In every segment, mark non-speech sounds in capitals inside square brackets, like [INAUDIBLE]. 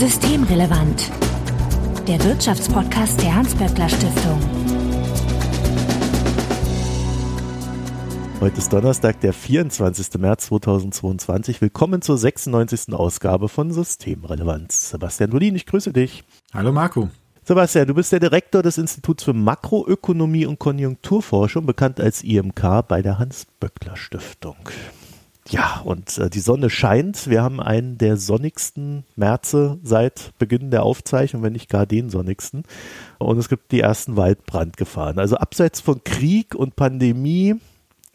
Systemrelevant. Der Wirtschaftspodcast der Hans-Böckler Stiftung. Heute ist Donnerstag, der 24. März 2022. Willkommen zur 96. Ausgabe von Systemrelevanz. Sebastian Dolin, ich grüße dich. Hallo Marco. Sebastian, du bist der Direktor des Instituts für Makroökonomie und Konjunkturforschung, bekannt als IMK bei der Hans-Böckler Stiftung. Ja, und äh, die Sonne scheint. Wir haben einen der sonnigsten Märze seit Beginn der Aufzeichnung, wenn nicht gar den sonnigsten. Und es gibt die ersten Waldbrandgefahren. Also abseits von Krieg und Pandemie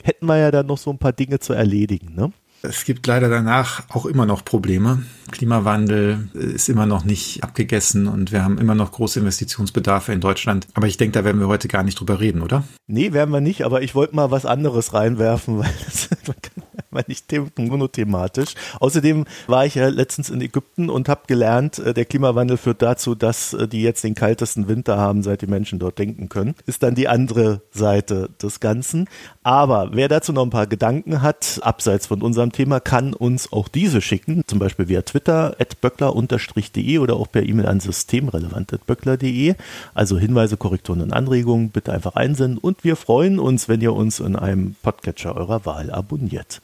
hätten wir ja dann noch so ein paar Dinge zu erledigen. Ne? Es gibt leider danach auch immer noch Probleme. Klimawandel ist immer noch nicht abgegessen und wir haben immer noch große Investitionsbedarfe in Deutschland. Aber ich denke, da werden wir heute gar nicht drüber reden, oder? Nee, werden wir nicht, aber ich wollte mal was anderes reinwerfen, weil das, [LAUGHS] man kann mal nicht monothematisch. Außerdem war ich ja letztens in Ägypten und habe gelernt, äh, der Klimawandel führt dazu, dass äh, die jetzt den kaltesten Winter haben, seit die Menschen dort denken können. Ist dann die andere Seite des Ganzen. Aber wer dazu noch ein paar Gedanken hat, abseits von unserem Thema, kann uns auch diese schicken, zum Beispiel via Twitter, böckler-de oder auch per E-Mail an systemrelevant.böckler.de. Also Hinweise, Korrekturen und Anregungen bitte einfach einsenden und wir freuen uns, wenn ihr uns in einem Podcatcher eurer Wahl abonniert.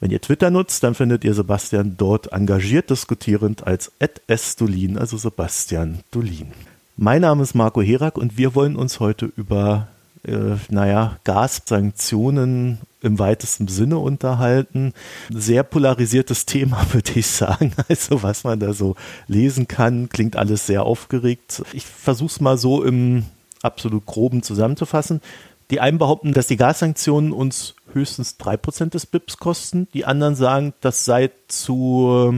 Wenn ihr Twitter nutzt, dann findet ihr Sebastian dort engagiert diskutierend als @sdolin, also Sebastian Dolin. Mein Name ist Marco Herak und wir wollen uns heute über äh, naja, Gassanktionen im weitesten Sinne unterhalten. Sehr polarisiertes Thema, [LAUGHS] würde ich sagen. Also was man da so lesen kann, klingt alles sehr aufgeregt. Ich versuche es mal so im absolut groben zusammenzufassen. Die einen behaupten, dass die Gassanktionen uns höchstens 3% des BIPs kosten. Die anderen sagen, das sei zu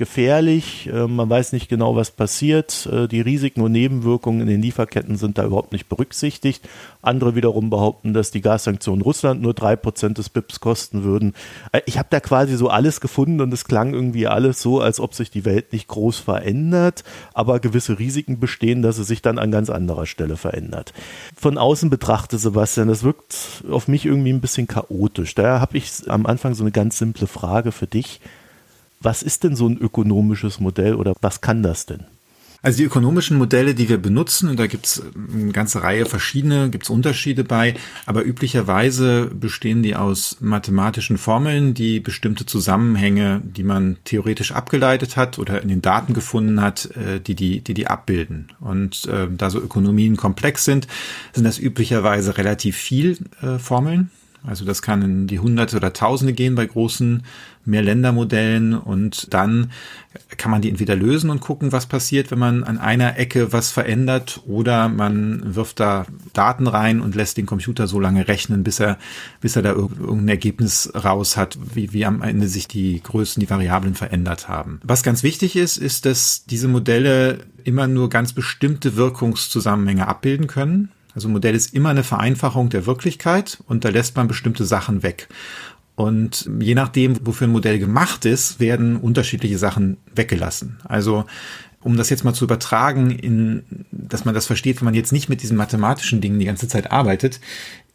gefährlich. Äh, man weiß nicht genau, was passiert. Äh, die Risiken und Nebenwirkungen in den Lieferketten sind da überhaupt nicht berücksichtigt. Andere wiederum behaupten, dass die Gassanktionen Russland nur drei Prozent des BIPs kosten würden. Äh, ich habe da quasi so alles gefunden und es klang irgendwie alles so, als ob sich die Welt nicht groß verändert, aber gewisse Risiken bestehen, dass es sich dann an ganz anderer Stelle verändert. Von außen betrachtet, Sebastian, das wirkt auf mich irgendwie ein bisschen chaotisch. Daher habe ich am Anfang so eine ganz simple Frage für dich. Was ist denn so ein ökonomisches Modell oder was kann das denn? Also die ökonomischen Modelle, die wir benutzen, und da gibt es eine ganze Reihe verschiedene, gibt es Unterschiede bei, aber üblicherweise bestehen die aus mathematischen Formeln, die bestimmte Zusammenhänge, die man theoretisch abgeleitet hat oder in den Daten gefunden hat, äh, die die, die, die abbilden. Und äh, da so Ökonomien komplex sind, sind das üblicherweise relativ viel äh, Formeln. Also das kann in die Hunderte oder Tausende gehen bei großen Mehrländermodellen und dann kann man die entweder lösen und gucken, was passiert, wenn man an einer Ecke was verändert oder man wirft da Daten rein und lässt den Computer so lange rechnen, bis er, bis er da irgendein Ergebnis raus hat, wie, wie am Ende sich die Größen, die Variablen verändert haben. Was ganz wichtig ist, ist, dass diese Modelle immer nur ganz bestimmte Wirkungszusammenhänge abbilden können. Also Modell ist immer eine Vereinfachung der Wirklichkeit und da lässt man bestimmte Sachen weg. Und je nachdem, wofür ein Modell gemacht ist, werden unterschiedliche Sachen weggelassen. Also um das jetzt mal zu übertragen, in, dass man das versteht, wenn man jetzt nicht mit diesen mathematischen Dingen die ganze Zeit arbeitet.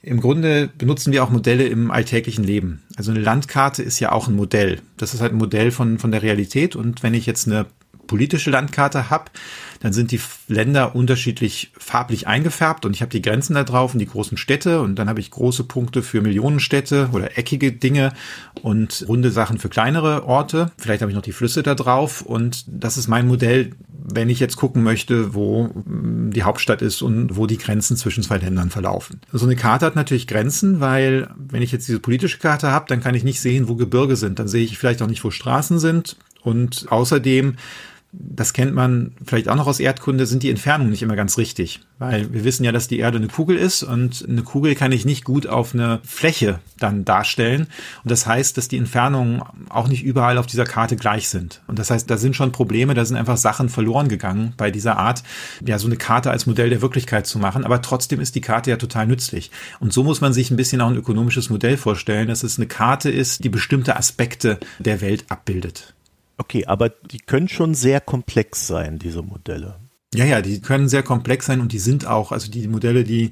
Im Grunde benutzen wir auch Modelle im alltäglichen Leben. Also eine Landkarte ist ja auch ein Modell. Das ist halt ein Modell von, von der Realität. Und wenn ich jetzt eine politische Landkarte habe, dann sind die Länder unterschiedlich farblich eingefärbt und ich habe die Grenzen da drauf und die großen Städte und dann habe ich große Punkte für Millionenstädte oder eckige Dinge und runde Sachen für kleinere Orte. Vielleicht habe ich noch die Flüsse da drauf und das ist mein Modell, wenn ich jetzt gucken möchte, wo mm, die Hauptstadt ist und wo die Grenzen zwischen zwei Ländern verlaufen. So eine Karte hat natürlich Grenzen, weil wenn ich jetzt diese politische Karte habe, dann kann ich nicht sehen, wo Gebirge sind. Dann sehe ich vielleicht auch nicht, wo Straßen sind. Und außerdem das kennt man vielleicht auch noch aus Erdkunde, sind die Entfernungen nicht immer ganz richtig. Weil wir wissen ja, dass die Erde eine Kugel ist und eine Kugel kann ich nicht gut auf eine Fläche dann darstellen. Und das heißt, dass die Entfernungen auch nicht überall auf dieser Karte gleich sind. Und das heißt, da sind schon Probleme, da sind einfach Sachen verloren gegangen bei dieser Art, ja, so eine Karte als Modell der Wirklichkeit zu machen. Aber trotzdem ist die Karte ja total nützlich. Und so muss man sich ein bisschen auch ein ökonomisches Modell vorstellen, dass es eine Karte ist, die bestimmte Aspekte der Welt abbildet. Okay, aber die können schon sehr komplex sein, diese Modelle. Ja, ja, die können sehr komplex sein und die sind auch, also die Modelle, die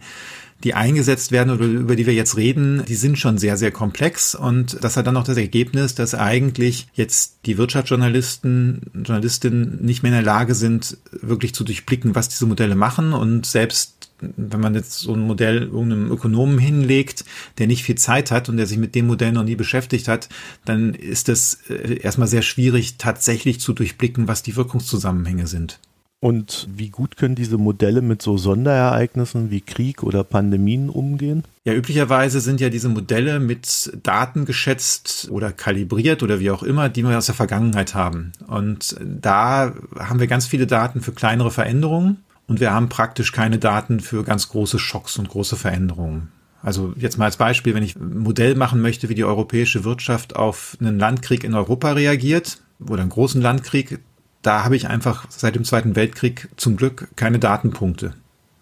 die eingesetzt werden oder über die wir jetzt reden, die sind schon sehr, sehr komplex. Und das hat dann auch das Ergebnis, dass eigentlich jetzt die Wirtschaftsjournalisten, Journalistinnen nicht mehr in der Lage sind, wirklich zu durchblicken, was diese Modelle machen. Und selbst wenn man jetzt so ein Modell irgendeinem Ökonomen hinlegt, der nicht viel Zeit hat und der sich mit dem Modell noch nie beschäftigt hat, dann ist es äh, erstmal sehr schwierig, tatsächlich zu durchblicken, was die Wirkungszusammenhänge sind. Und wie gut können diese Modelle mit so Sonderereignissen wie Krieg oder Pandemien umgehen? Ja, üblicherweise sind ja diese Modelle mit Daten geschätzt oder kalibriert oder wie auch immer, die wir aus der Vergangenheit haben. Und da haben wir ganz viele Daten für kleinere Veränderungen und wir haben praktisch keine Daten für ganz große Schocks und große Veränderungen. Also jetzt mal als Beispiel, wenn ich ein Modell machen möchte, wie die europäische Wirtschaft auf einen Landkrieg in Europa reagiert oder einen großen Landkrieg, da habe ich einfach seit dem Zweiten Weltkrieg zum Glück keine Datenpunkte.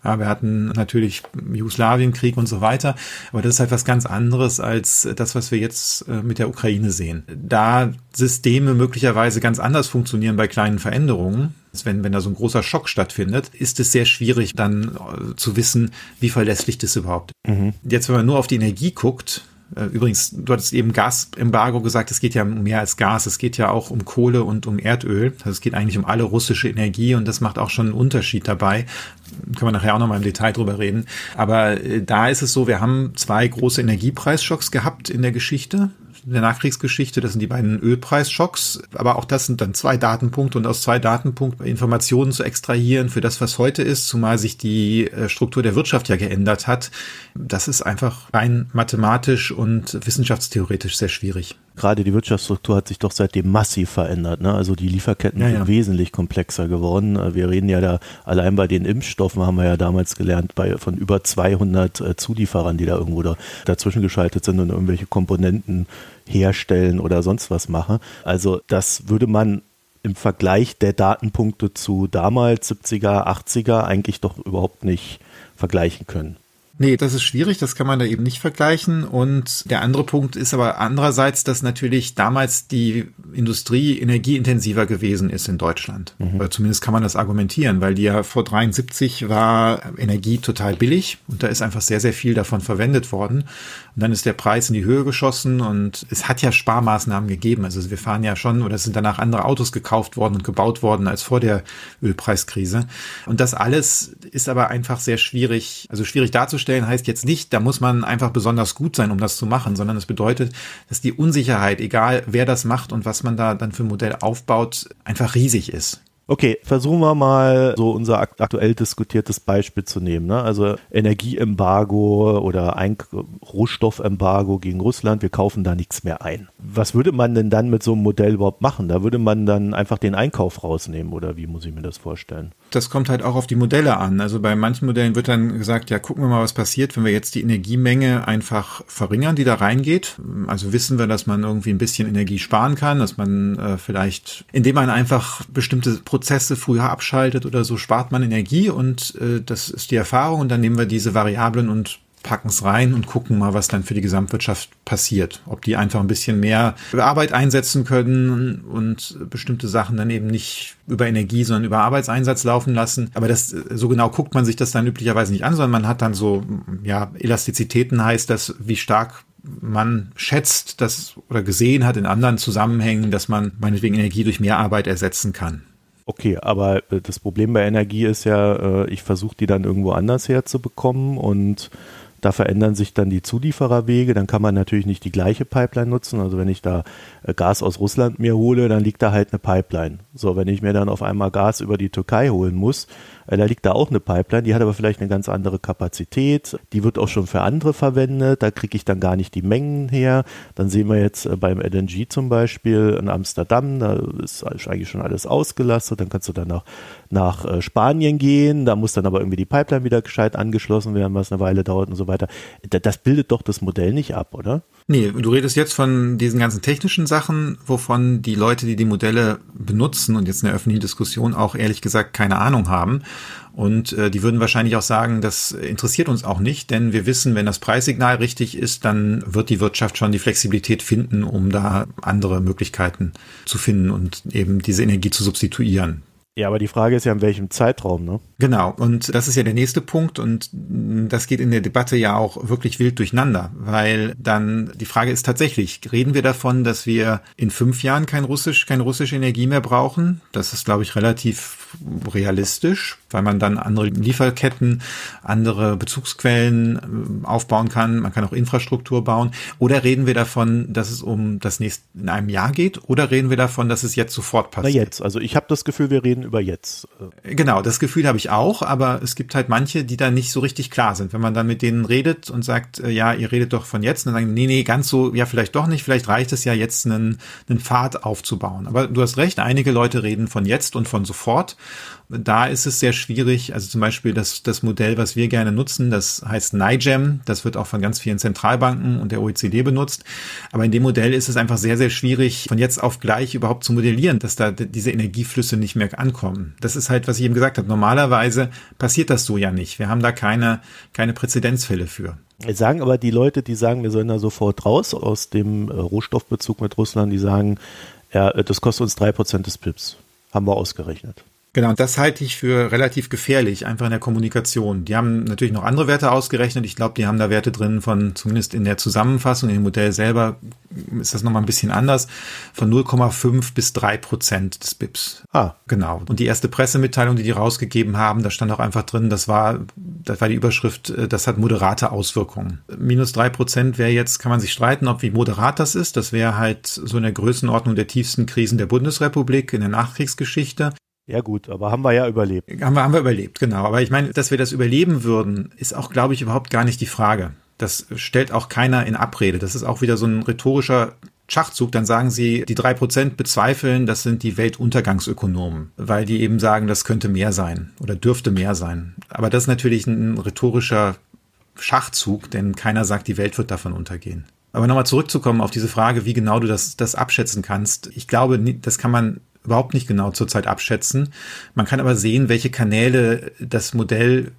Ja, wir hatten natürlich Jugoslawienkrieg und so weiter, aber das ist halt was ganz anderes als das, was wir jetzt äh, mit der Ukraine sehen. Da Systeme möglicherweise ganz anders funktionieren bei kleinen Veränderungen, wenn, wenn da so ein großer Schock stattfindet, ist es sehr schwierig dann äh, zu wissen, wie verlässlich das überhaupt ist. Mhm. Jetzt, wenn man nur auf die Energie guckt, äh, Übrigens, du hattest eben Gasembargo gesagt, es geht ja um mehr als Gas, es geht ja auch um Kohle und um Erdöl. Also es geht eigentlich um alle russische Energie und das macht auch schon einen Unterschied dabei. Können wir nachher auch nochmal im Detail drüber reden. Aber äh, da ist es so, wir haben zwei große Energiepreisschocks gehabt in der Geschichte der Nachkriegsgeschichte. Das sind die beiden Ölpreisschocks. Aber auch das sind dann zwei Datenpunkte und aus zwei Datenpunkten Informationen zu extrahieren für das, was heute ist, zumal sich die äh, Struktur der Wirtschaft ja geändert hat. Das ist einfach rein mathematisch und wissenschaftstheoretisch sehr schwierig. Gerade die Wirtschaftsstruktur hat sich doch seitdem massiv verändert. Ne? Also die Lieferketten ja, sind ja. wesentlich komplexer geworden. Wir reden ja da allein bei den Impfstoffen haben wir ja damals gelernt bei von über 200 äh, Zulieferern, die da irgendwo da, dazwischen geschaltet sind und irgendwelche Komponenten herstellen oder sonst was machen. Also das würde man im Vergleich der Datenpunkte zu damals 70er, 80er eigentlich doch überhaupt nicht vergleichen können. Nee, das ist schwierig, das kann man da eben nicht vergleichen. Und der andere Punkt ist aber andererseits, dass natürlich damals die Industrie energieintensiver gewesen ist in Deutschland. Mhm. Oder zumindest kann man das argumentieren, weil die ja vor 73 war Energie total billig und da ist einfach sehr, sehr viel davon verwendet worden. Und dann ist der Preis in die Höhe geschossen und es hat ja Sparmaßnahmen gegeben. Also wir fahren ja schon oder es sind danach andere Autos gekauft worden und gebaut worden als vor der Ölpreiskrise. Und das alles ist aber einfach sehr schwierig, also schwierig darzustellen heißt jetzt nicht, da muss man einfach besonders gut sein, um das zu machen, sondern es bedeutet, dass die Unsicherheit, egal wer das macht und was man da dann für ein Modell aufbaut, einfach riesig ist. Okay, versuchen wir mal so unser aktuell diskutiertes Beispiel zu nehmen. Ne? Also Energieembargo oder ein Rohstoffembargo gegen Russland, wir kaufen da nichts mehr ein. Was würde man denn dann mit so einem Modell überhaupt machen? Da würde man dann einfach den Einkauf rausnehmen oder wie muss ich mir das vorstellen? Das kommt halt auch auf die Modelle an. Also bei manchen Modellen wird dann gesagt, ja, gucken wir mal, was passiert, wenn wir jetzt die Energiemenge einfach verringern, die da reingeht. Also wissen wir, dass man irgendwie ein bisschen Energie sparen kann, dass man äh, vielleicht, indem man einfach bestimmte Prozesse früher abschaltet oder so, spart man Energie und äh, das ist die Erfahrung und dann nehmen wir diese Variablen und packen es rein und gucken mal, was dann für die Gesamtwirtschaft passiert. Ob die einfach ein bisschen mehr Arbeit einsetzen können und bestimmte Sachen dann eben nicht über Energie, sondern über Arbeitseinsatz laufen lassen. Aber das, so genau guckt man sich das dann üblicherweise nicht an, sondern man hat dann so, ja, Elastizitäten heißt das, wie stark man schätzt das oder gesehen hat in anderen Zusammenhängen, dass man meinetwegen Energie durch mehr Arbeit ersetzen kann. Okay, aber äh, das Problem bei Energie ist ja, äh, ich versuche die dann irgendwo anders herzubekommen und da verändern sich dann die Zuliefererwege. Dann kann man natürlich nicht die gleiche Pipeline nutzen. Also wenn ich da äh, Gas aus Russland mir hole, dann liegt da halt eine Pipeline. So, wenn ich mir dann auf einmal Gas über die Türkei holen muss, da liegt da auch eine Pipeline, die hat aber vielleicht eine ganz andere Kapazität. Die wird auch schon für andere verwendet. Da kriege ich dann gar nicht die Mengen her. Dann sehen wir jetzt äh, beim LNG zum Beispiel in Amsterdam, da ist eigentlich schon alles ausgelastet. Dann kannst du dann nach, nach Spanien gehen. Da muss dann aber irgendwie die Pipeline wieder gescheit angeschlossen werden, was eine Weile dauert und so weiter. Das bildet doch das Modell nicht ab, oder? Nee, du redest jetzt von diesen ganzen technischen Sachen, wovon die Leute, die die Modelle benutzen und jetzt in der öffentlichen Diskussion auch ehrlich gesagt keine Ahnung haben. Und äh, die würden wahrscheinlich auch sagen, das interessiert uns auch nicht, denn wir wissen, wenn das Preissignal richtig ist, dann wird die Wirtschaft schon die Flexibilität finden, um da andere Möglichkeiten zu finden und eben diese Energie zu substituieren. Ja, aber die Frage ist ja, in welchem Zeitraum, ne? Genau, und das ist ja der nächste Punkt und das geht in der Debatte ja auch wirklich wild durcheinander, weil dann die Frage ist tatsächlich, reden wir davon, dass wir in fünf Jahren kein Russisch, keine russische Energie mehr brauchen? Das ist, glaube ich, relativ realistisch, weil man dann andere Lieferketten, andere Bezugsquellen äh, aufbauen kann, man kann auch Infrastruktur bauen. Oder reden wir davon, dass es um das nächste in einem Jahr geht? Oder reden wir davon, dass es jetzt sofort passiert? Na jetzt, also ich habe das Gefühl, wir reden über jetzt. Genau, das Gefühl habe ich auch, aber es gibt halt manche, die da nicht so richtig klar sind. Wenn man dann mit denen redet und sagt, äh, ja, ihr redet doch von jetzt, dann sagen, nee, nee, ganz so, ja, vielleicht doch nicht, vielleicht reicht es ja jetzt, einen, einen Pfad aufzubauen. Aber du hast recht, einige Leute reden von jetzt und von sofort da ist es sehr schwierig. Also zum Beispiel das, das Modell, was wir gerne nutzen, das heißt NIGEM. Das wird auch von ganz vielen Zentralbanken und der OECD benutzt. Aber in dem Modell ist es einfach sehr, sehr schwierig, von jetzt auf gleich überhaupt zu modellieren, dass da diese Energieflüsse nicht mehr ankommen. Das ist halt, was ich eben gesagt habe. Normalerweise passiert das so ja nicht. Wir haben da keine, keine Präzedenzfälle für. Sagen aber die Leute, die sagen, wir sollen da sofort raus aus dem äh, Rohstoffbezug mit Russland, die sagen, ja, das kostet uns drei Prozent des PIPs. Haben wir ausgerechnet. Genau, und das halte ich für relativ gefährlich, einfach in der Kommunikation. Die haben natürlich noch andere Werte ausgerechnet. Ich glaube, die haben da Werte drin von, zumindest in der Zusammenfassung, in dem Modell selber ist das nochmal ein bisschen anders, von 0,5 bis 3 Prozent des BIPs. Ah. Genau. Und die erste Pressemitteilung, die die rausgegeben haben, da stand auch einfach drin, das war, das war die Überschrift, äh, das hat moderate Auswirkungen. Minus 3 Prozent wäre jetzt, kann man sich streiten, ob wie moderat das ist. Das wäre halt so in der Größenordnung der tiefsten Krisen der Bundesrepublik in der Nachkriegsgeschichte. Ja gut, aber haben wir ja überlebt. Haben wir, haben wir überlebt, genau. Aber ich meine, dass wir das überleben würden, ist auch, glaube ich, überhaupt gar nicht die Frage. Das stellt auch keiner in Abrede. Das ist auch wieder so ein rhetorischer Schachzug, dann sagen sie, die drei Prozent bezweifeln, das sind die Weltuntergangsökonomen, weil die eben sagen, das könnte mehr sein oder dürfte mehr sein. Aber das ist natürlich ein rhetorischer Schachzug, denn keiner sagt, die Welt wird davon untergehen. Aber nochmal zurückzukommen auf diese Frage, wie genau du das, das abschätzen kannst. Ich glaube, das kann man überhaupt nicht genau zurzeit abschätzen. Man kann aber sehen, welche Kanäle das Modell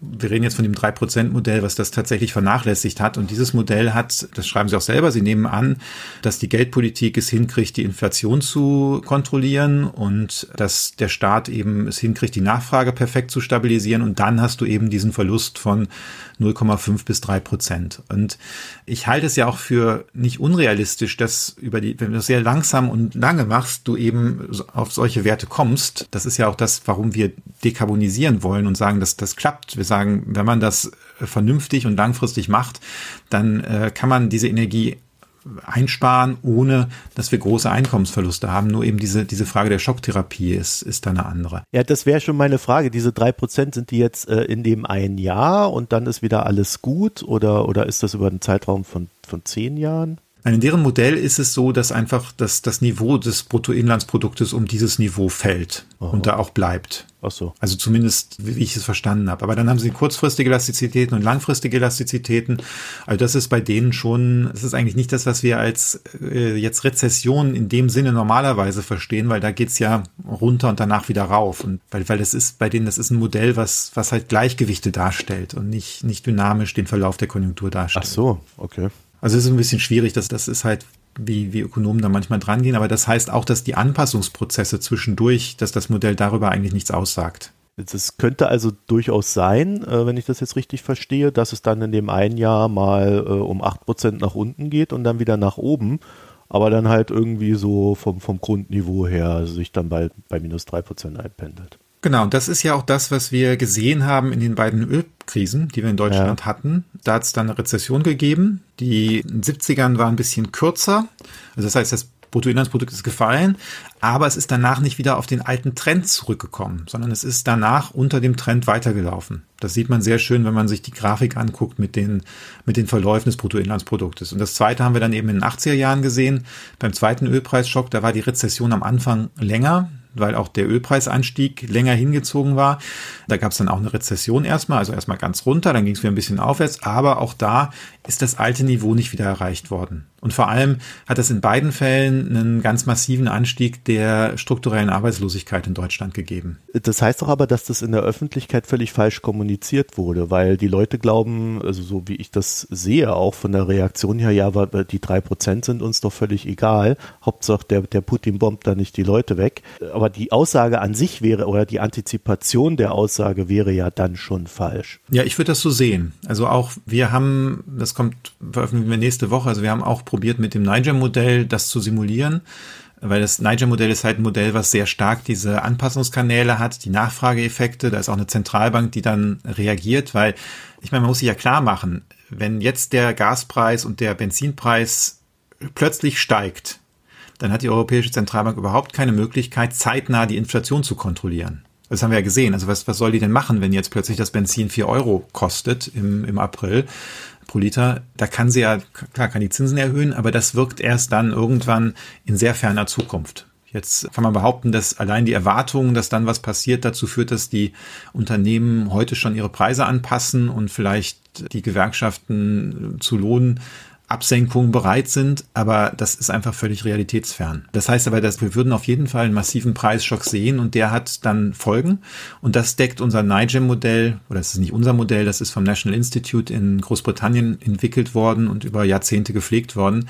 wir reden jetzt von dem 3%-Modell, was das tatsächlich vernachlässigt hat. Und dieses Modell hat, das schreiben Sie auch selber, Sie nehmen an, dass die Geldpolitik es hinkriegt, die Inflation zu kontrollieren und dass der Staat eben es hinkriegt, die Nachfrage perfekt zu stabilisieren. Und dann hast du eben diesen Verlust von 0,5 bis 3 Prozent. Und ich halte es ja auch für nicht unrealistisch, dass über die, wenn du das sehr langsam und lange machst, du eben auf solche Werte kommst. Das ist ja auch das, warum wir dekarbonisieren wollen und sagen, dass das klappt. Wir sagen, wenn man das vernünftig und langfristig macht, dann äh, kann man diese Energie einsparen, ohne dass wir große Einkommensverluste haben. Nur eben diese, diese Frage der Schocktherapie ist, ist da eine andere. Ja, das wäre schon meine Frage. Diese drei Prozent sind die jetzt äh, in dem einen Jahr und dann ist wieder alles gut oder, oder ist das über einen Zeitraum von, von zehn Jahren? In deren Modell ist es so, dass einfach das, das Niveau des Bruttoinlandsproduktes um dieses Niveau fällt Aha. und da auch bleibt. Ach so. Also zumindest, wie ich es verstanden habe. Aber dann haben sie kurzfristige Elastizitäten und langfristige Elastizitäten. Also das ist bei denen schon, das ist eigentlich nicht das, was wir als äh, jetzt Rezession in dem Sinne normalerweise verstehen, weil da geht's ja runter und danach wieder rauf. Und weil, weil das ist bei denen, das ist ein Modell, was, was halt Gleichgewichte darstellt und nicht, nicht dynamisch den Verlauf der Konjunktur darstellt. Ach so, okay. Also es ist ein bisschen schwierig, dass das ist halt wie, wie Ökonomen da manchmal drangehen, aber das heißt auch, dass die Anpassungsprozesse zwischendurch, dass das Modell darüber eigentlich nichts aussagt. Es könnte also durchaus sein, äh, wenn ich das jetzt richtig verstehe, dass es dann in dem einen Jahr mal äh, um 8% nach unten geht und dann wieder nach oben, aber dann halt irgendwie so vom, vom Grundniveau her sich dann bald bei minus 3% einpendelt. Genau, das ist ja auch das, was wir gesehen haben in den beiden Ölkrisen, die wir in Deutschland ja. hatten. Da hat es dann eine Rezession gegeben. Die in den 70ern war ein bisschen kürzer. Also das heißt, das Bruttoinlandsprodukt ist gefallen, aber es ist danach nicht wieder auf den alten Trend zurückgekommen, sondern es ist danach unter dem Trend weitergelaufen. Das sieht man sehr schön, wenn man sich die Grafik anguckt mit den, mit den Verläufen des Bruttoinlandsproduktes. Und das zweite haben wir dann eben in den 80er Jahren gesehen. Beim zweiten Ölpreisschock, da war die Rezession am Anfang länger weil auch der Ölpreisanstieg länger hingezogen war. Da gab es dann auch eine Rezession erstmal, also erstmal ganz runter, dann ging es wieder ein bisschen aufwärts, aber auch da ist das alte Niveau nicht wieder erreicht worden. Und vor allem hat es in beiden Fällen einen ganz massiven Anstieg der strukturellen Arbeitslosigkeit in Deutschland gegeben. Das heißt doch aber, dass das in der Öffentlichkeit völlig falsch kommuniziert wurde, weil die Leute glauben, also so wie ich das sehe, auch von der Reaktion her, ja, die drei Prozent sind uns doch völlig egal. Hauptsache der, der Putin bombt da nicht die Leute weg. Aber die Aussage an sich wäre oder die Antizipation der Aussage wäre ja dann schon falsch. Ja, ich würde das so sehen. Also auch wir haben, das kommt, veröffentlichen wir nächste Woche, also wir haben auch probiert mit dem Niger-Modell das zu simulieren weil das Niger-Modell ist halt ein Modell, was sehr stark diese Anpassungskanäle hat, die Nachfrageeffekte. Da ist auch eine Zentralbank, die dann reagiert, weil ich meine, man muss sich ja klar machen, wenn jetzt der Gaspreis und der Benzinpreis plötzlich steigt, dann hat die Europäische Zentralbank überhaupt keine Möglichkeit, zeitnah die Inflation zu kontrollieren. Das haben wir ja gesehen. Also was, was soll die denn machen, wenn jetzt plötzlich das Benzin vier Euro kostet im, im April pro Liter? Da kann sie ja, klar, kann die Zinsen erhöhen, aber das wirkt erst dann irgendwann in sehr ferner Zukunft. Jetzt kann man behaupten, dass allein die Erwartung, dass dann was passiert, dazu führt, dass die Unternehmen heute schon ihre Preise anpassen und vielleicht die Gewerkschaften zu Lohn Absenkungen bereit sind, aber das ist einfach völlig realitätsfern. Das heißt aber, dass wir würden auf jeden Fall einen massiven Preisschock sehen und der hat dann Folgen und das deckt unser NIGEM-Modell, oder das ist nicht unser Modell, das ist vom National Institute in Großbritannien entwickelt worden und über Jahrzehnte gepflegt worden.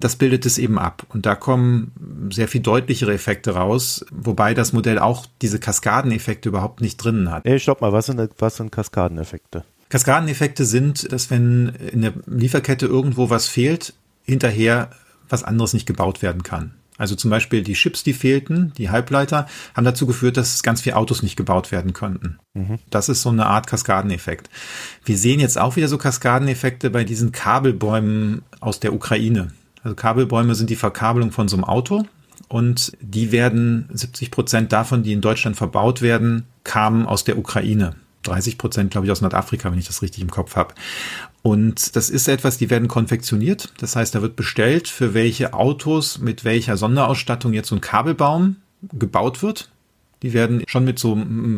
Das bildet es eben ab und da kommen sehr viel deutlichere Effekte raus, wobei das Modell auch diese Kaskadeneffekte überhaupt nicht drinnen hat. Ey, stopp mal, was sind, was sind Kaskadeneffekte? Kaskadeneffekte sind, dass wenn in der Lieferkette irgendwo was fehlt, hinterher was anderes nicht gebaut werden kann. Also zum Beispiel die Chips, die fehlten, die Halbleiter, haben dazu geführt, dass ganz viele Autos nicht gebaut werden konnten. Mhm. Das ist so eine Art Kaskadeneffekt. Wir sehen jetzt auch wieder so Kaskadeneffekte bei diesen Kabelbäumen aus der Ukraine. Also Kabelbäume sind die Verkabelung von so einem Auto und die werden 70 Prozent davon, die in Deutschland verbaut werden, kamen aus der Ukraine. 30 Prozent, glaube ich, aus Nordafrika, wenn ich das richtig im Kopf habe. Und das ist etwas, die werden konfektioniert. Das heißt, da wird bestellt, für welche Autos mit welcher Sonderausstattung jetzt so ein Kabelbaum gebaut wird. Die werden schon mit so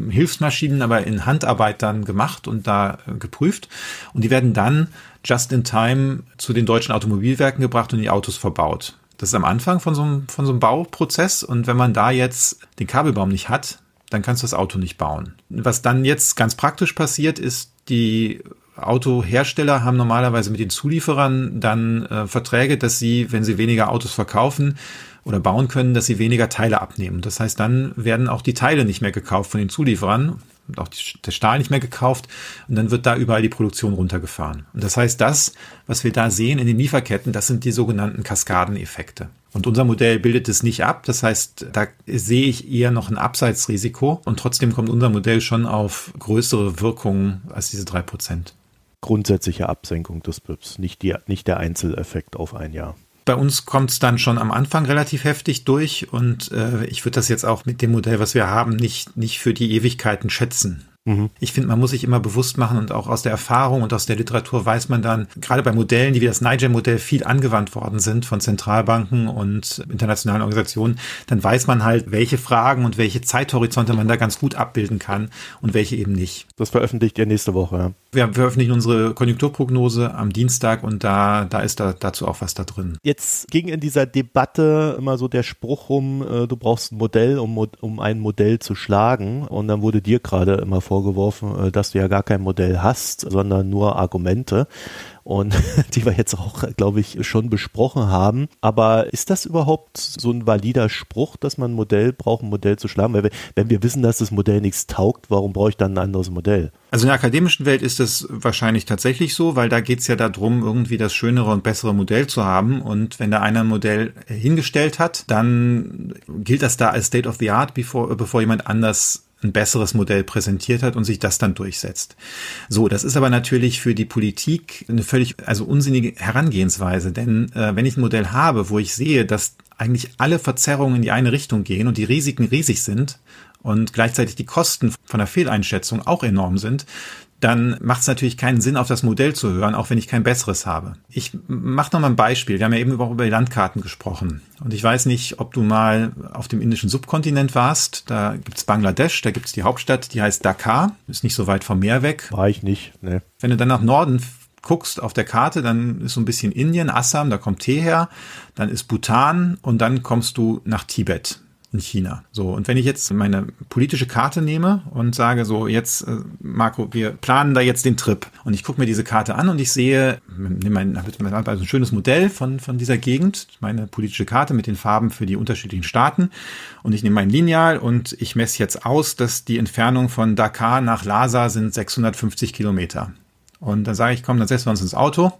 Hilfsmaschinen, aber in Handarbeit dann gemacht und da äh, geprüft. Und die werden dann just in time zu den deutschen Automobilwerken gebracht und die Autos verbaut. Das ist am Anfang von so einem, von so einem Bauprozess. Und wenn man da jetzt den Kabelbaum nicht hat, dann kannst du das Auto nicht bauen. Was dann jetzt ganz praktisch passiert, ist, die Autohersteller haben normalerweise mit den Zulieferern dann äh, Verträge, dass sie, wenn sie weniger Autos verkaufen oder bauen können, dass sie weniger Teile abnehmen. Das heißt, dann werden auch die Teile nicht mehr gekauft von den Zulieferern und auch die, der Stahl nicht mehr gekauft und dann wird da überall die Produktion runtergefahren. Und das heißt, das, was wir da sehen in den Lieferketten, das sind die sogenannten Kaskadeneffekte. Und unser Modell bildet es nicht ab. Das heißt, da sehe ich eher noch ein Abseitsrisiko und trotzdem kommt unser Modell schon auf größere Wirkungen als diese drei Prozent. Grundsätzliche Absenkung des BIPs, nicht, die, nicht der Einzeleffekt auf ein Jahr. Bei uns kommt es dann schon am Anfang relativ heftig durch und äh, ich würde das jetzt auch mit dem Modell, was wir haben, nicht, nicht für die Ewigkeiten schätzen. Mhm. Ich finde, man muss sich immer bewusst machen und auch aus der Erfahrung und aus der Literatur weiß man dann, gerade bei Modellen, die wie das Niger-Modell viel angewandt worden sind von Zentralbanken und internationalen Organisationen, dann weiß man halt, welche Fragen und welche Zeithorizonte man da ganz gut abbilden kann und welche eben nicht. Das veröffentlicht ihr nächste Woche. Ja. Wir veröffentlichen unsere Konjunkturprognose am Dienstag und da, da ist da dazu auch was da drin. Jetzt ging in dieser Debatte immer so der Spruch rum, äh, du brauchst ein Modell, um, um ein Modell zu schlagen. Und dann wurde dir gerade immer vor vorgeworfen, äh, dass du ja gar kein Modell hast, sondern nur Argumente und [LAUGHS] die wir jetzt auch, glaube ich, schon besprochen haben. Aber ist das überhaupt so ein valider Spruch, dass man ein Modell braucht, ein Modell zu schlagen? Weil wenn wir wissen, dass das Modell nichts taugt, warum brauche ich dann ein anderes Modell? Also in der akademischen Welt ist das wahrscheinlich tatsächlich so, weil da geht es ja darum, irgendwie das schönere und bessere Modell zu haben. Und wenn da einer ein Modell hingestellt hat, dann gilt das da als State of the Art, bevor, bevor jemand anders ein besseres Modell präsentiert hat und sich das dann durchsetzt. So, das ist aber natürlich für die Politik eine völlig, also unsinnige Herangehensweise, denn äh, wenn ich ein Modell habe, wo ich sehe, dass eigentlich alle Verzerrungen in die eine Richtung gehen und die Risiken riesig sind und gleichzeitig die Kosten von der Fehleinschätzung auch enorm sind, dann macht es natürlich keinen Sinn, auf das Modell zu hören, auch wenn ich kein besseres habe. Ich mache noch mal ein Beispiel. Wir haben ja eben über die Landkarten gesprochen. Und ich weiß nicht, ob du mal auf dem indischen Subkontinent warst. Da gibt's Bangladesch, da gibt's die Hauptstadt, die heißt Dakar. Ist nicht so weit vom Meer weg. War ich nicht, ne. Wenn du dann nach Norden guckst auf der Karte, dann ist so ein bisschen Indien, Assam, da kommt Tee her, dann ist Bhutan und dann kommst du nach Tibet in China. So, und wenn ich jetzt meine politische Karte nehme und sage so, jetzt, äh, Marco, wir planen da jetzt den Trip und ich gucke mir diese Karte an und ich sehe, nehme ein, also ein schönes Modell von, von dieser Gegend, meine politische Karte mit den Farben für die unterschiedlichen Staaten und ich nehme mein Lineal und ich messe jetzt aus, dass die Entfernung von Dakar nach Lhasa sind 650 Kilometer. Und dann sage ich, komm, dann setzen wir uns ins Auto.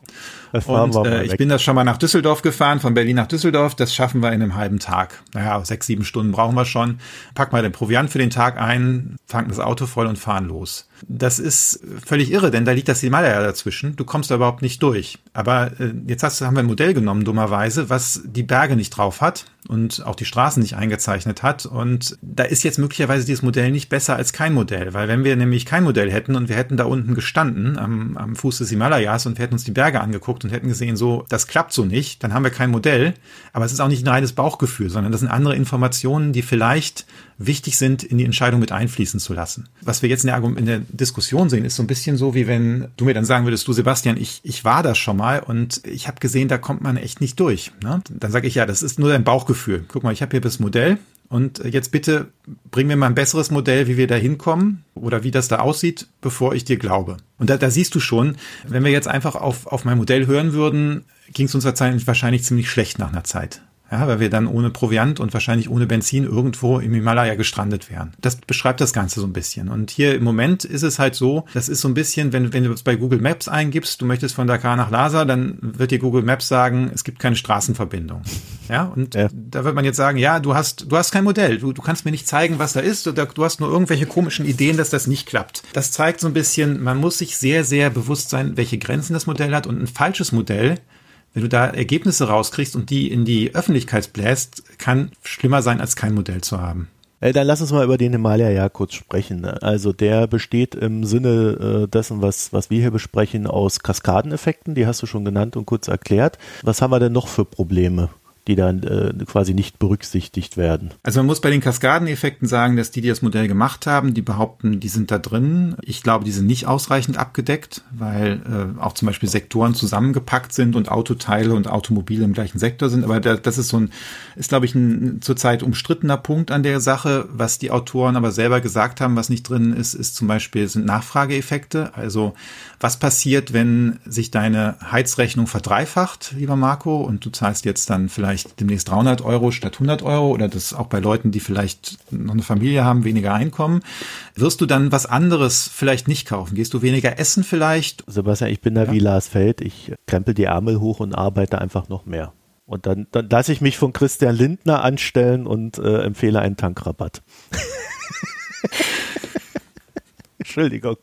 Und äh, ich bin das schon mal nach Düsseldorf gefahren, von Berlin nach Düsseldorf. Das schaffen wir in einem halben Tag. Naja, sechs, sieben Stunden brauchen wir schon. Pack mal den Proviant für den Tag ein, tanken das Auto voll und fahren los. Das ist völlig irre, denn da liegt das Himalaya dazwischen. Du kommst da überhaupt nicht durch. Aber äh, jetzt hast, haben wir ein Modell genommen, dummerweise, was die Berge nicht drauf hat und auch die Straßen nicht eingezeichnet hat. Und da ist jetzt möglicherweise dieses Modell nicht besser als kein Modell, weil wenn wir nämlich kein Modell hätten und wir hätten da unten gestanden am, am Fuß des Himalayas und wir hätten uns die Berge angeguckt und hätten gesehen, so, das klappt so nicht, dann haben wir kein Modell. Aber es ist auch nicht ein reines Bauchgefühl, sondern das sind andere Informationen, die vielleicht wichtig sind, in die Entscheidung mit einfließen zu lassen. Was wir jetzt in der, in der Diskussion sehen, ist so ein bisschen so, wie wenn du mir dann sagen würdest, du Sebastian, ich, ich war da schon mal und ich habe gesehen, da kommt man echt nicht durch. Ne? Dann sage ich, ja, das ist nur dein Bauchgefühl. Guck mal, ich habe hier das Modell und jetzt bitte bring mir mal ein besseres Modell, wie wir da hinkommen oder wie das da aussieht, bevor ich dir glaube. Und da, da siehst du schon, wenn wir jetzt einfach auf, auf mein Modell hören würden, ging es uns wahrscheinlich ziemlich schlecht nach einer Zeit ja, weil wir dann ohne Proviant und wahrscheinlich ohne Benzin irgendwo im Himalaya gestrandet wären. Das beschreibt das Ganze so ein bisschen. Und hier im Moment ist es halt so, das ist so ein bisschen, wenn, wenn du es bei Google Maps eingibst, du möchtest von Dakar nach Lhasa, dann wird dir Google Maps sagen, es gibt keine Straßenverbindung. Ja, und ja. da wird man jetzt sagen, ja, du hast, du hast kein Modell, du, du kannst mir nicht zeigen, was da ist, oder du hast nur irgendwelche komischen Ideen, dass das nicht klappt. Das zeigt so ein bisschen, man muss sich sehr, sehr bewusst sein, welche Grenzen das Modell hat und ein falsches Modell wenn du da Ergebnisse rauskriegst und die in die Öffentlichkeit bläst, kann schlimmer sein, als kein Modell zu haben. Dann lass uns mal über den Himalaya kurz sprechen. Also der besteht im Sinne äh, dessen, was, was wir hier besprechen, aus Kaskadeneffekten. Die hast du schon genannt und kurz erklärt. Was haben wir denn noch für Probleme? Die dann äh, quasi nicht berücksichtigt werden. Also man muss bei den Kaskadeneffekten sagen, dass die, die das Modell gemacht haben, die behaupten, die sind da drin. Ich glaube, die sind nicht ausreichend abgedeckt, weil äh, auch zum Beispiel Sektoren zusammengepackt sind und Autoteile und Automobile im gleichen Sektor sind. Aber da, das ist so ein, ist glaube ich ein zurzeit umstrittener Punkt an der Sache. Was die Autoren aber selber gesagt haben, was nicht drin ist, ist zum Beispiel sind Nachfrageeffekte. Also was passiert, wenn sich deine Heizrechnung verdreifacht, lieber Marco, und du zahlst jetzt dann vielleicht demnächst 300 Euro statt 100 Euro oder das auch bei Leuten, die vielleicht noch eine Familie haben, weniger Einkommen, wirst du dann was anderes vielleicht nicht kaufen? Gehst du weniger essen vielleicht? Sebastian, ich bin da ja. wie Lars Feld, ich krempel die Ärmel hoch und arbeite einfach noch mehr. Und dann, dann lasse ich mich von Christian Lindner anstellen und äh, empfehle einen Tankrabatt. [LAUGHS] Entschuldigung.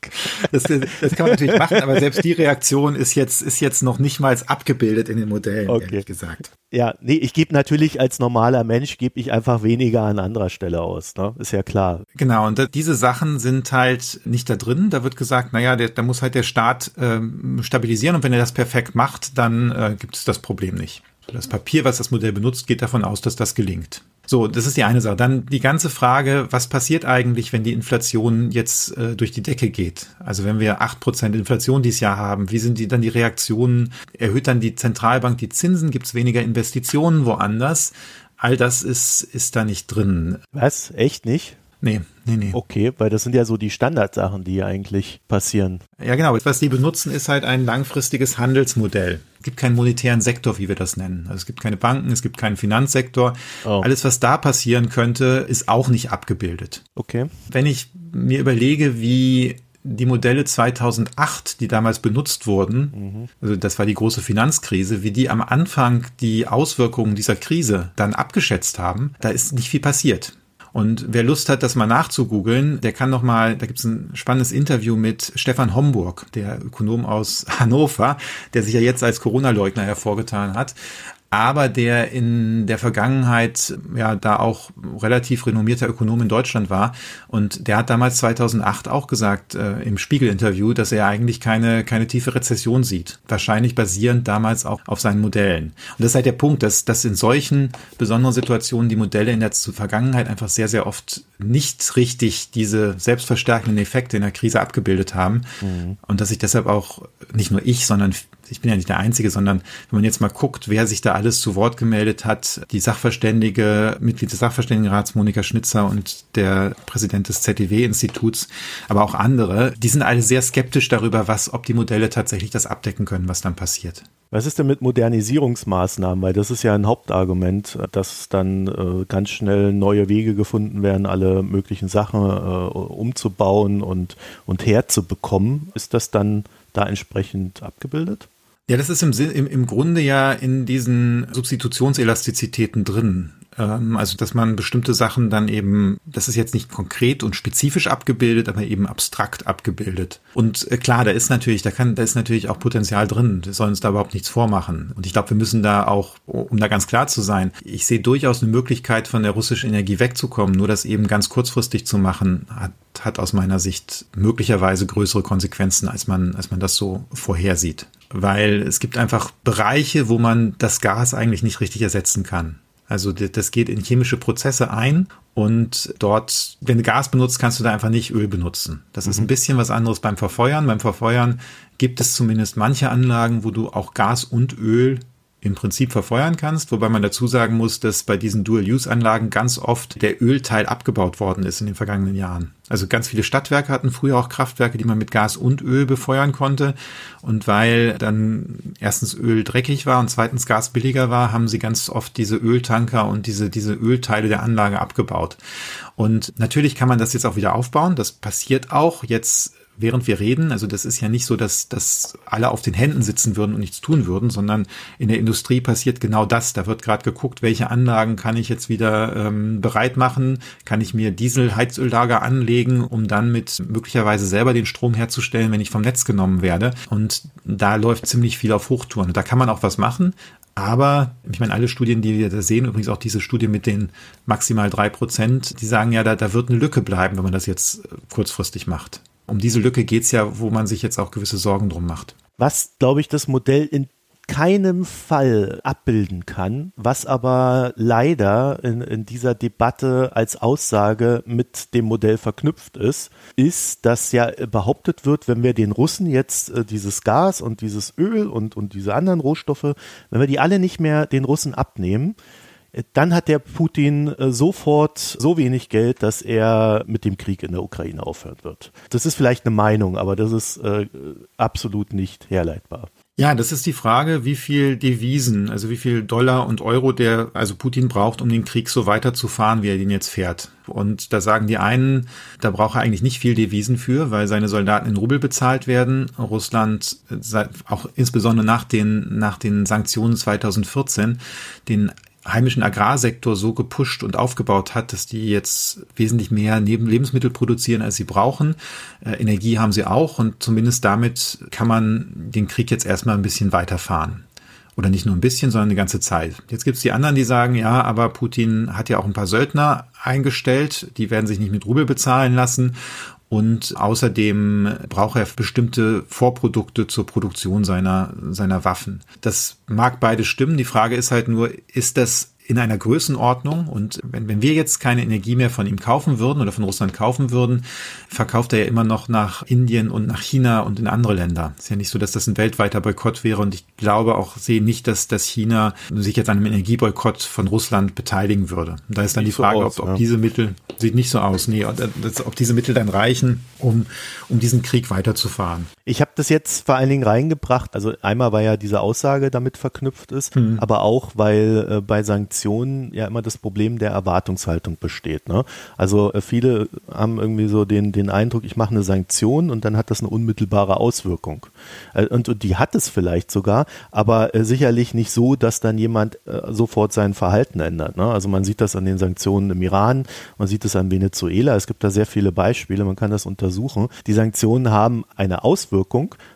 Das, das, kann man natürlich machen, aber selbst die Reaktion ist jetzt, ist jetzt noch nicht mal abgebildet in den Modellen, okay. ehrlich gesagt. Ja, nee, ich gebe natürlich als normaler Mensch, gebe ich einfach weniger an anderer Stelle aus, ne? Ist ja klar. Genau, und da, diese Sachen sind halt nicht da drin. Da wird gesagt, naja, der, da muss halt der Staat ähm, stabilisieren und wenn er das perfekt macht, dann äh, gibt es das Problem nicht. Das Papier, was das Modell benutzt, geht davon aus, dass das gelingt. So, das ist die eine Sache. Dann die ganze Frage, was passiert eigentlich, wenn die Inflation jetzt äh, durch die Decke geht? Also wenn wir acht Prozent Inflation dieses Jahr haben, wie sind die dann die Reaktionen? Erhöht dann die Zentralbank die Zinsen? Gibt es weniger Investitionen woanders? All das ist, ist da nicht drin. Was? Echt nicht? Nee, nee, nee. Okay, weil das sind ja so die Standardsachen, die eigentlich passieren. Ja, genau. Was die benutzen, ist halt ein langfristiges Handelsmodell. Es gibt keinen monetären Sektor, wie wir das nennen. Also es gibt keine Banken, es gibt keinen Finanzsektor. Oh. Alles, was da passieren könnte, ist auch nicht abgebildet. Okay. Wenn ich mir überlege, wie die Modelle 2008, die damals benutzt wurden, mhm. also das war die große Finanzkrise, wie die am Anfang die Auswirkungen dieser Krise dann abgeschätzt haben, da ist nicht viel passiert. Und wer Lust hat, das mal nachzugoogeln, der kann noch mal, da gibt es ein spannendes Interview mit Stefan Homburg, der Ökonom aus [LAUGHS] Hannover, der sich ja jetzt als Corona-Leugner hervorgetan hat. Aber der in der Vergangenheit ja da auch relativ renommierter Ökonom in Deutschland war. Und der hat damals 2008 auch gesagt äh, im Spiegel-Interview, dass er eigentlich keine, keine tiefe Rezession sieht. Wahrscheinlich basierend damals auch auf seinen Modellen. Und das ist halt der Punkt, dass, dass in solchen besonderen Situationen die Modelle in der Vergangenheit einfach sehr, sehr oft nicht richtig diese selbstverstärkenden Effekte in der Krise abgebildet haben. Mhm. Und dass ich deshalb auch nicht nur ich, sondern ich bin ja nicht der Einzige, sondern wenn man jetzt mal guckt, wer sich da alles zu Wort gemeldet hat, die Sachverständige, Mitglied des Sachverständigenrats Monika Schnitzer und der Präsident des ZDW-Instituts, aber auch andere, die sind alle sehr skeptisch darüber, was, ob die Modelle tatsächlich das abdecken können, was dann passiert. Was ist denn mit Modernisierungsmaßnahmen? Weil das ist ja ein Hauptargument, dass dann äh, ganz schnell neue Wege gefunden werden, alle möglichen Sachen äh, umzubauen und, und herzubekommen. Ist das dann da entsprechend abgebildet? Ja, das ist im, im, im Grunde ja in diesen Substitutionselastizitäten drin. Ähm, also, dass man bestimmte Sachen dann eben, das ist jetzt nicht konkret und spezifisch abgebildet, aber eben abstrakt abgebildet. Und äh, klar, da ist natürlich, da kann, da ist natürlich auch Potenzial drin. Wir sollen uns da überhaupt nichts vormachen. Und ich glaube, wir müssen da auch, um da ganz klar zu sein, ich sehe durchaus eine Möglichkeit, von der russischen Energie wegzukommen. Nur das eben ganz kurzfristig zu machen, hat, hat aus meiner Sicht möglicherweise größere Konsequenzen, als man, als man das so vorhersieht weil es gibt einfach Bereiche, wo man das Gas eigentlich nicht richtig ersetzen kann. Also das geht in chemische Prozesse ein und dort, wenn du Gas benutzt, kannst du da einfach nicht Öl benutzen. Das mhm. ist ein bisschen was anderes beim Verfeuern. Beim Verfeuern gibt es zumindest manche Anlagen, wo du auch Gas und Öl im Prinzip verfeuern kannst, wobei man dazu sagen muss, dass bei diesen Dual-Use-Anlagen ganz oft der Ölteil abgebaut worden ist in den vergangenen Jahren. Also ganz viele Stadtwerke hatten früher auch Kraftwerke, die man mit Gas und Öl befeuern konnte. Und weil dann erstens Öl dreckig war und zweitens Gas billiger war, haben sie ganz oft diese Öltanker und diese, diese Ölteile der Anlage abgebaut. Und natürlich kann man das jetzt auch wieder aufbauen. Das passiert auch. Jetzt während wir reden. Also das ist ja nicht so, dass, dass alle auf den Händen sitzen würden und nichts tun würden, sondern in der Industrie passiert genau das. Da wird gerade geguckt, welche Anlagen kann ich jetzt wieder ähm, bereit machen? Kann ich mir Dieselheizöllager anlegen, um dann mit möglicherweise selber den Strom herzustellen, wenn ich vom Netz genommen werde? Und da läuft ziemlich viel auf Hochtouren. Da kann man auch was machen. Aber ich meine, alle Studien, die wir da sehen, übrigens auch diese Studie mit den maximal drei Prozent, die sagen ja, da, da wird eine Lücke bleiben, wenn man das jetzt kurzfristig macht um diese Lücke geht es ja, wo man sich jetzt auch gewisse Sorgen drum macht. Was, glaube ich, das Modell in keinem Fall abbilden kann, was aber leider in, in, dieser Debatte als Aussage mit dem Modell verknüpft ist, ist, dass ja behauptet wird, wenn wir den Russen jetzt äh, dieses Gas und dieses Öl und, und diese anderen Rohstoffe, wenn wir die alle nicht mehr den Russen abnehmen, dann hat der Putin äh, sofort so wenig Geld, dass er mit dem Krieg in der Ukraine aufhören wird. Das ist vielleicht eine Meinung, aber das ist äh, absolut nicht herleitbar. Ja, das ist die Frage, wie viel Devisen, also wie viel Dollar und Euro der, also Putin braucht, um den Krieg so weiterzufahren, wie er den jetzt fährt. Und da sagen die einen, da braucht er eigentlich nicht viel Devisen für, weil seine Soldaten in Rubel bezahlt werden. Russland, auch insbesondere nach den, nach den Sanktionen 2014, den heimischen Agrarsektor so gepusht und aufgebaut hat, dass die jetzt wesentlich mehr neben Lebensmittel produzieren, als sie brauchen. Äh, Energie haben sie auch und zumindest damit kann man den Krieg jetzt erstmal ein bisschen weiterfahren. Oder nicht nur ein bisschen, sondern die ganze Zeit. Jetzt gibt's die anderen, die sagen, ja, aber Putin hat ja auch ein paar Söldner eingestellt, die werden sich nicht mit Rubel bezahlen lassen und außerdem braucht er bestimmte Vorprodukte zur Produktion seiner, seiner Waffen. Das mag beide stimmen. Die Frage ist halt nur, ist das in einer Größenordnung. Und wenn, wenn wir jetzt keine Energie mehr von ihm kaufen würden oder von Russland kaufen würden, verkauft er ja immer noch nach Indien und nach China und in andere Länder. Ist ja nicht so, dass das ein weltweiter Boykott wäre. Und ich glaube auch, sehe nicht, dass, dass China sich jetzt an einem Energieboykott von Russland beteiligen würde. Und da ist dann die Frage, so aus, ob, ob ja. diese Mittel, sieht nicht so aus, nee, ob diese Mittel dann reichen, um, um diesen Krieg weiterzufahren. Ich habe das jetzt vor allen Dingen reingebracht. Also einmal, weil ja diese Aussage damit verknüpft ist, hm. aber auch, weil äh, bei Sanktionen ja immer das Problem der Erwartungshaltung besteht. Ne? Also äh, viele haben irgendwie so den, den Eindruck, ich mache eine Sanktion und dann hat das eine unmittelbare Auswirkung. Äh, und, und die hat es vielleicht sogar, aber äh, sicherlich nicht so, dass dann jemand sofort sein Verhalten ändert. Ne? Also man sieht das an den Sanktionen im Iran, man sieht es an Venezuela, es gibt da sehr viele Beispiele, man kann das untersuchen. Die Sanktionen haben eine Auswirkung,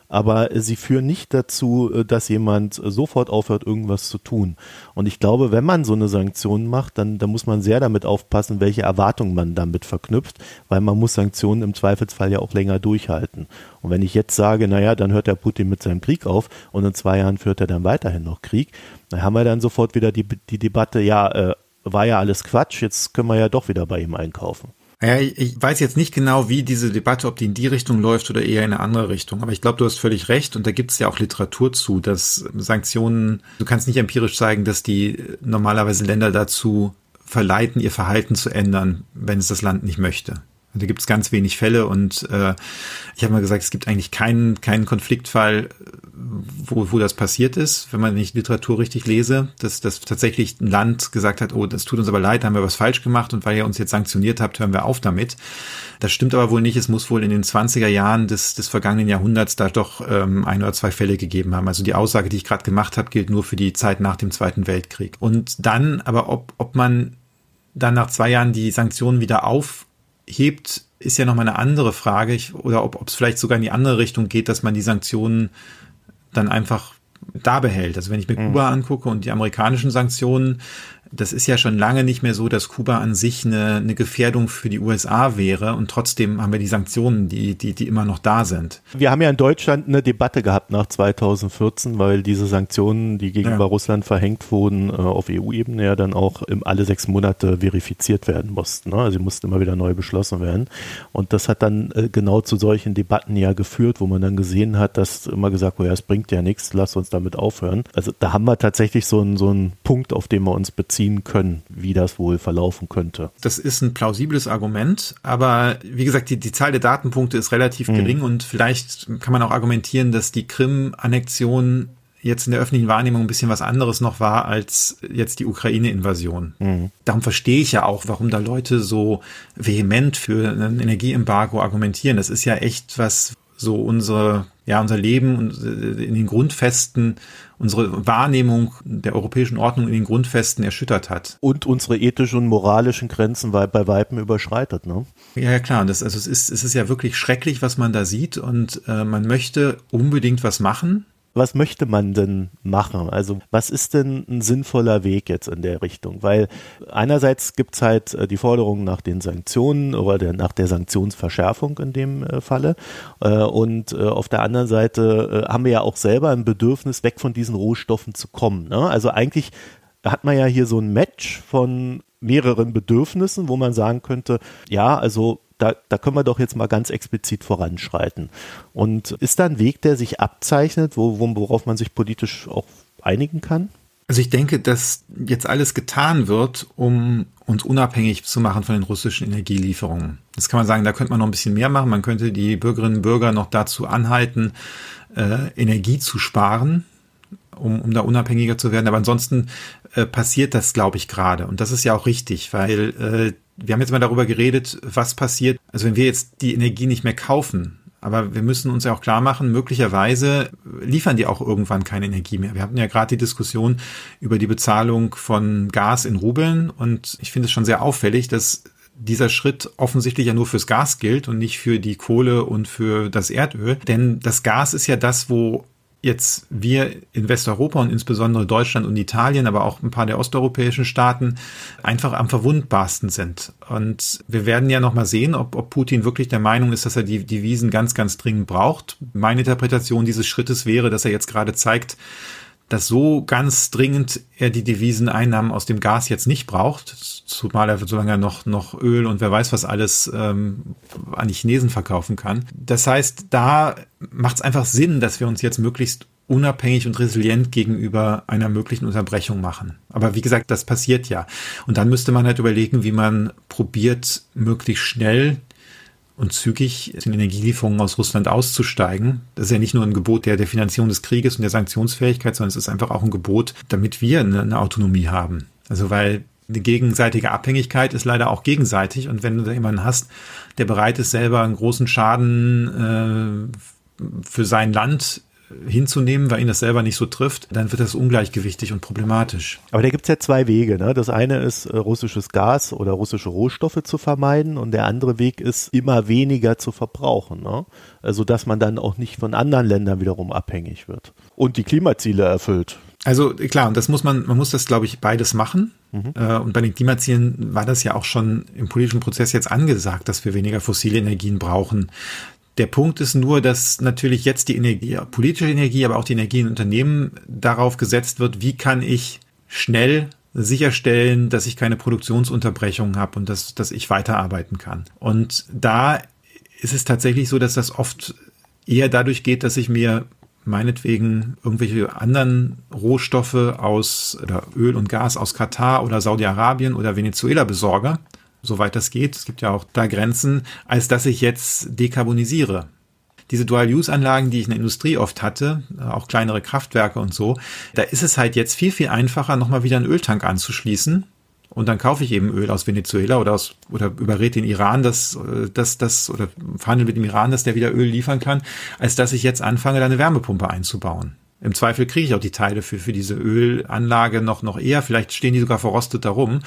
aber sie führen nicht dazu, äh, dass jemand sofort aufhört, irgendwas zu tun. Und ich glaube, wenn man so eine Sanktion macht, dann, dann muss man sehr damit aufpassen, welche Erwartungen man damit verknüpft, weil man muss Sanktionen im Zweifelsfall ja auch länger durchhalten. Und wenn ich jetzt sage, naja, dann hört der Putin mit seinem Krieg auf und in zwei Jahren führt er dann weiterhin noch Krieg, dann haben wir dann sofort wieder die, die Debatte, ja, äh, war ja alles Quatsch, jetzt können wir ja doch wieder bei ihm einkaufen. Ja, ich weiß jetzt nicht genau, wie diese Debatte, ob die in die Richtung läuft oder eher in eine andere Richtung. Aber ich glaube, du hast völlig recht. Und da gibt es ja auch Literatur zu, dass Sanktionen, du kannst nicht empirisch zeigen, dass die normalerweise Länder dazu verleiten, ihr Verhalten zu ändern, wenn es das Land nicht möchte. Da gibt es ganz wenig Fälle und äh, ich habe mal gesagt, es gibt eigentlich keinen, keinen Konfliktfall, wo, wo das passiert ist, wenn man nicht Literatur richtig lese, dass, dass tatsächlich ein Land gesagt hat, oh, das tut uns aber leid, da haben wir was falsch gemacht und weil ihr uns jetzt sanktioniert habt, hören wir auf damit. Das stimmt aber wohl nicht. Es muss wohl in den 20er Jahren des, des vergangenen Jahrhunderts da doch ähm, ein oder zwei Fälle gegeben haben. Also die Aussage, die ich gerade gemacht habe, gilt nur für die Zeit nach dem Zweiten Weltkrieg. Und dann aber, ob, ob man dann nach zwei Jahren die Sanktionen wieder auf hebt, ist ja nochmal eine andere Frage. Ich, oder ob es vielleicht sogar in die andere Richtung geht, dass man die Sanktionen dann einfach da behält. Also wenn ich mir mhm. Kuba angucke und die amerikanischen Sanktionen, das ist ja schon lange nicht mehr so, dass Kuba an sich eine, eine Gefährdung für die USA wäre und trotzdem haben wir die Sanktionen, die, die, die immer noch da sind. Wir haben ja in Deutschland eine Debatte gehabt nach 2014, weil diese Sanktionen, die gegenüber ja. Russland verhängt wurden, äh, auf EU-Ebene ja dann auch alle sechs Monate verifiziert werden mussten. Ne? Also sie mussten immer wieder neu beschlossen werden. Und das hat dann äh, genau zu solchen Debatten ja geführt, wo man dann gesehen hat, dass immer gesagt wurde, ja, es bringt ja nichts, lass uns damit aufhören. Also da haben wir tatsächlich so einen, so einen Punkt, auf den wir uns beziehen ziehen können, wie das wohl verlaufen könnte. Das ist ein plausibles Argument, aber wie gesagt, die, die Zahl der Datenpunkte ist relativ mhm. gering und vielleicht kann man auch argumentieren, dass die Krim-Annexion jetzt in der öffentlichen Wahrnehmung ein bisschen was anderes noch war als jetzt die Ukraine-Invasion. Mhm. Darum verstehe ich ja auch, warum da Leute so vehement für ein Energieembargo argumentieren. Das ist ja echt was, so unsere, ja, unser Leben und äh, in den Grundfesten, unsere Wahrnehmung der europäischen Ordnung in den Grundfesten erschüttert hat. Und unsere ethischen und moralischen Grenzen bei, Weitem überschreitet, ne? Ja, ja klar. Das, also es ist, es ist ja wirklich schrecklich, was man da sieht und äh, man möchte unbedingt was machen was möchte man denn machen? Also was ist denn ein sinnvoller Weg jetzt in der Richtung? Weil einerseits gibt's halt äh, die Forderung nach den Sanktionen oder der, nach der Sanktionsverschärfung in dem äh, Falle. Äh, und auf der anderen Seite haben wir ja auch selber ein Bedürfnis, weg von diesen Rohstoffen zu kommen. Ne? Also eigentlich hat man ja hier so ein Match von mehreren Bedürfnissen, wo man sagen könnte, ja, also da, da können wir doch jetzt mal ganz explizit voranschreiten. Und ist da ein Weg, der sich abzeichnet, wo, worauf man sich politisch auch einigen kann? Also ich denke, dass jetzt alles getan wird, um uns unabhängig zu machen von den russischen Energielieferungen. Das kann man sagen, da könnte man noch ein bisschen mehr machen. Man könnte die Bürgerinnen und Bürger noch dazu anhalten, äh, Energie zu sparen, um, um da unabhängiger zu werden. Aber ansonsten äh, passiert das, glaube ich, gerade. Und das ist ja auch richtig, weil äh, wir haben jetzt mal darüber geredet, was passiert, also wenn wir jetzt die Energie nicht mehr kaufen, aber wir müssen uns ja auch klar machen, möglicherweise liefern die auch irgendwann keine Energie mehr. Wir hatten ja gerade die Diskussion über die Bezahlung von Gas in Rubeln und ich finde es schon sehr auffällig, dass dieser Schritt offensichtlich ja nur fürs Gas gilt und nicht für die Kohle und für das Erdöl. Denn das Gas ist ja das, wo jetzt wir in Westeuropa und insbesondere Deutschland und Italien, aber auch ein paar der osteuropäischen Staaten einfach am verwundbarsten sind. Und wir werden ja nochmal sehen, ob, ob Putin wirklich der Meinung ist, dass er die Devisen ganz, ganz dringend braucht. Meine Interpretation dieses Schrittes wäre, dass er jetzt gerade zeigt, dass so ganz dringend er die Deviseneinnahmen aus dem Gas jetzt nicht braucht, zumal er solange er noch, noch Öl und wer weiß was alles ähm, an die Chinesen verkaufen kann. Das heißt, da macht es einfach Sinn, dass wir uns jetzt möglichst unabhängig und resilient gegenüber einer möglichen Unterbrechung machen. Aber wie gesagt, das passiert ja. Und dann müsste man halt überlegen, wie man probiert, möglichst schnell und zügig den Energielieferungen aus Russland auszusteigen. Das ist ja nicht nur ein Gebot der, der Finanzierung des Krieges und der Sanktionsfähigkeit, sondern es ist einfach auch ein Gebot, damit wir eine, eine Autonomie haben. Also weil eine gegenseitige Abhängigkeit ist leider auch gegenseitig. Und wenn du da jemanden hast, der bereit ist, selber einen großen Schaden äh, für sein Land hinzunehmen, weil ihn das selber nicht so trifft, dann wird das ungleichgewichtig und problematisch. Aber da gibt's ja zwei Wege. Ne? Das eine ist, äh, russisches Gas oder russische Rohstoffe zu vermeiden und der andere Weg ist, immer weniger zu verbrauchen. Ne? Also dass man dann auch nicht von anderen Ländern wiederum abhängig wird und die Klimaziele erfüllt. Also klar, und das muss man, man muss das, glaube ich, beides machen. Mhm. Äh, und bei den Klimazielen war das ja auch schon im politischen Prozess jetzt angesagt, dass wir weniger fossile Energien brauchen. Der Punkt ist nur, dass natürlich jetzt die Energie, politische Energie, aber auch die Energie in Unternehmen darauf gesetzt wird, wie kann ich schnell sicherstellen, dass ich keine Produktionsunterbrechungen habe und dass, dass ich weiterarbeiten kann. Und da ist es tatsächlich so, dass das oft eher dadurch geht, dass ich mir meinetwegen irgendwelche anderen Rohstoffe aus oder Öl und Gas aus Katar oder Saudi-Arabien oder Venezuela besorge soweit das geht, es gibt ja auch da Grenzen, als dass ich jetzt dekarbonisiere. Diese Dual-Use-Anlagen, die ich in der Industrie oft hatte, auch kleinere Kraftwerke und so, da ist es halt jetzt viel, viel einfacher, nochmal wieder einen Öltank anzuschließen. Und dann kaufe ich eben Öl aus Venezuela oder aus, oder überrede den Iran, dass, dass, dass, oder verhandle mit dem Iran, dass der wieder Öl liefern kann, als dass ich jetzt anfange, da eine Wärmepumpe einzubauen. Im Zweifel kriege ich auch die Teile für, für diese Ölanlage noch, noch eher. Vielleicht stehen die sogar verrostet darum.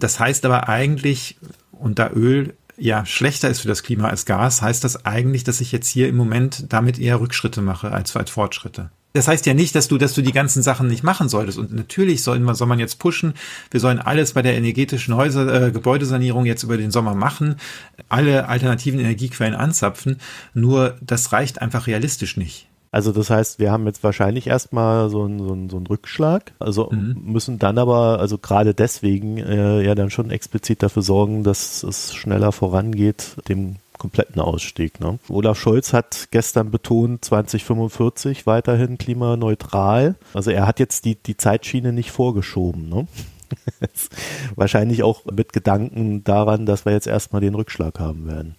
Das heißt aber eigentlich, und da Öl ja schlechter ist für das Klima als Gas, heißt das eigentlich, dass ich jetzt hier im Moment damit eher Rückschritte mache als, als Fortschritte. Das heißt ja nicht, dass du, dass du die ganzen Sachen nicht machen solltest. Und natürlich soll man, soll man jetzt pushen. Wir sollen alles bei der energetischen Häuser, äh, Gebäudesanierung jetzt über den Sommer machen, alle alternativen Energiequellen anzapfen. Nur das reicht einfach realistisch nicht. Also das heißt, wir haben jetzt wahrscheinlich erstmal so einen, so einen, so einen Rückschlag, also mhm. müssen dann aber, also gerade deswegen äh, ja dann schon explizit dafür sorgen, dass es schneller vorangeht, dem kompletten Ausstieg. Ne? Olaf Scholz hat gestern betont, 2045 weiterhin klimaneutral. Also er hat jetzt die, die Zeitschiene nicht vorgeschoben. Ne? [LAUGHS] Wahrscheinlich auch mit Gedanken daran, dass wir jetzt erstmal den Rückschlag haben werden.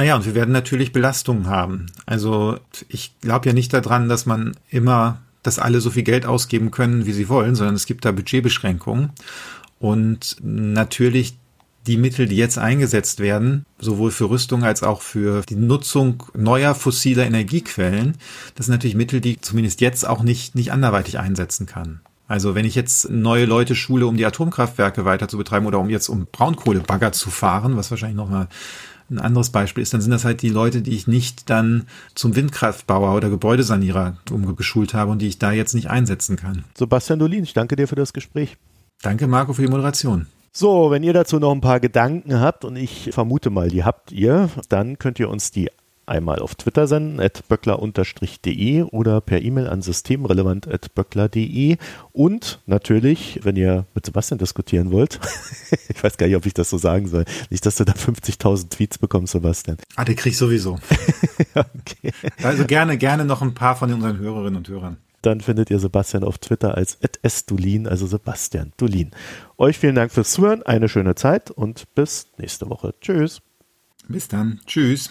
Naja, und wir werden natürlich Belastungen haben. Also ich glaube ja nicht daran, dass man immer, dass alle so viel Geld ausgeben können, wie sie wollen, sondern es gibt da Budgetbeschränkungen. Und natürlich die Mittel, die jetzt eingesetzt werden, sowohl für Rüstung als auch für die Nutzung neuer fossiler Energiequellen, das sind natürlich Mittel, die zumindest jetzt auch nicht, nicht anderweitig einsetzen kann. Also wenn ich jetzt neue Leute schule, um die Atomkraftwerke weiter zu betreiben oder um jetzt um Braunkohlebagger zu fahren, was wahrscheinlich nochmal ein anderes Beispiel ist, dann sind das halt die Leute, die ich nicht dann zum Windkraftbauer oder Gebäudesanierer umgeschult habe und die ich da jetzt nicht einsetzen kann. Sebastian Dolin, ich danke dir für das Gespräch. Danke, Marco, für die Moderation. So, wenn ihr dazu noch ein paar Gedanken habt, und ich vermute mal, die habt ihr, dann könnt ihr uns die einmal auf Twitter senden, at böckler-de oder per E-Mail an systemrelevant at böckler.de und natürlich, wenn ihr mit Sebastian diskutieren wollt, [LAUGHS] ich weiß gar nicht, ob ich das so sagen soll, nicht, dass du da 50.000 Tweets bekommst, Sebastian. Ah, die krieg ich sowieso. [LAUGHS] okay. Also gerne, gerne noch ein paar von unseren Hörerinnen und Hörern dann findet ihr Sebastian auf Twitter als @sdulin, also Sebastian Dulin. Euch vielen Dank fürs Zuhören, eine schöne Zeit und bis nächste Woche. Tschüss. Bis dann. Tschüss.